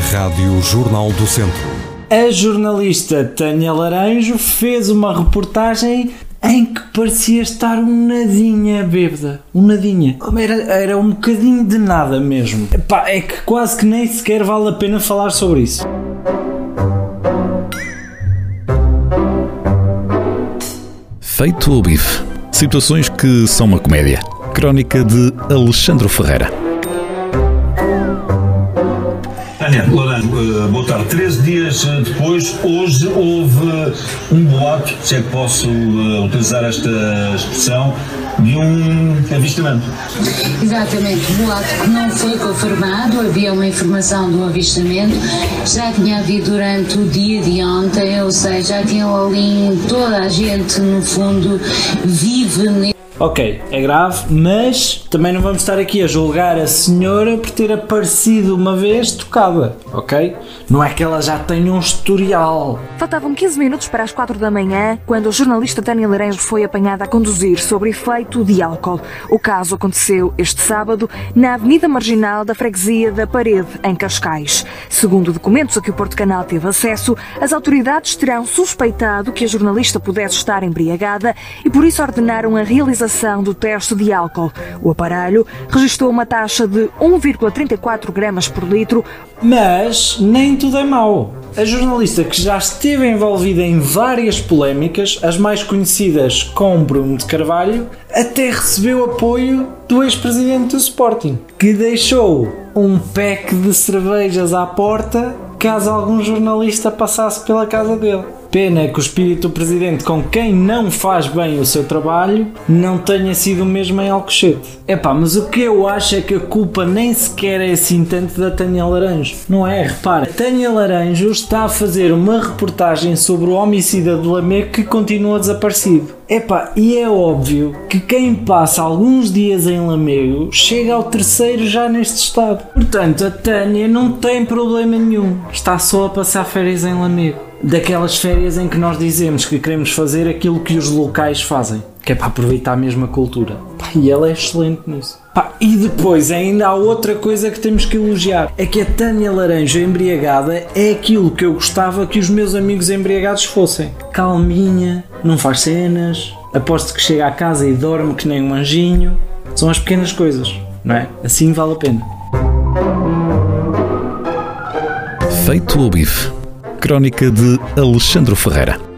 Rádio Jornal do Centro. A jornalista Tânia Laranjo fez uma reportagem em que parecia estar um nadinha bêbada. Um nadinha. Era, era um bocadinho de nada mesmo. Epá, é que quase que nem sequer vale a pena falar sobre isso. Feito o bife. Situações que são uma comédia. Crónica de Alexandre Ferreira. Tânia Laranjo, eh, boa tarde. 13 dias eh, depois, hoje houve um boato, se é que posso eh, utilizar esta expressão, de um avistamento. Exatamente, boato que não foi confirmado, havia uma informação do avistamento, já tinha havido durante o dia de ontem, ou seja, já tinham ali toda a gente, no fundo, vive Ok, é grave, mas também não vamos estar aqui a julgar a senhora por ter aparecido uma vez tocada, ok? Não é que ela já tenha um historial. Faltavam 15 minutos para as 4 da manhã quando a jornalista Tânia Laranjo foi apanhada a conduzir sob efeito de álcool. O caso aconteceu este sábado na Avenida Marginal da Freguesia da Parede, em Cascais. Segundo documentos a que o Porto Canal teve acesso, as autoridades terão suspeitado que a jornalista pudesse estar embriagada e por isso ordenaram a realização do teste de álcool. O aparelho registrou uma taxa de 1,34 gramas por litro. Mas nem tudo é mau. A jornalista que já esteve envolvida em várias polémicas, as mais conhecidas com Bruno de Carvalho, até recebeu apoio do ex-presidente do Sporting, que deixou um pack de cervejas à porta caso algum jornalista passasse pela casa dele. Pena que o espírito do presidente com quem não faz bem o seu trabalho não tenha sido o mesmo em Alcochete. Epá, mas o que eu acho é que a culpa nem sequer é assim tanto da Tânia Laranjo. Não é? Repara, Tânia Laranjo está a fazer uma reportagem sobre o homicida de Lamego que continua desaparecido. Epá, e é óbvio que quem passa alguns dias em Lamego chega ao terceiro já neste estado. Portanto, a Tânia não tem problema nenhum. Está só a passar férias em Lamego daquelas férias em que nós dizemos que queremos fazer aquilo que os locais fazem, que é para aproveitar a mesma cultura. Pá, e ela é excelente nisso. Pá, e depois ainda há outra coisa que temos que elogiar: é que a Tânia Laranja embriagada é aquilo que eu gostava que os meus amigos embriagados fossem. Calminha, não faz cenas, aposto que chega à casa e dorme que nem um anjinho. São as pequenas coisas, não é? Assim vale a pena. Feito o bife Crónica de Alexandre Ferreira.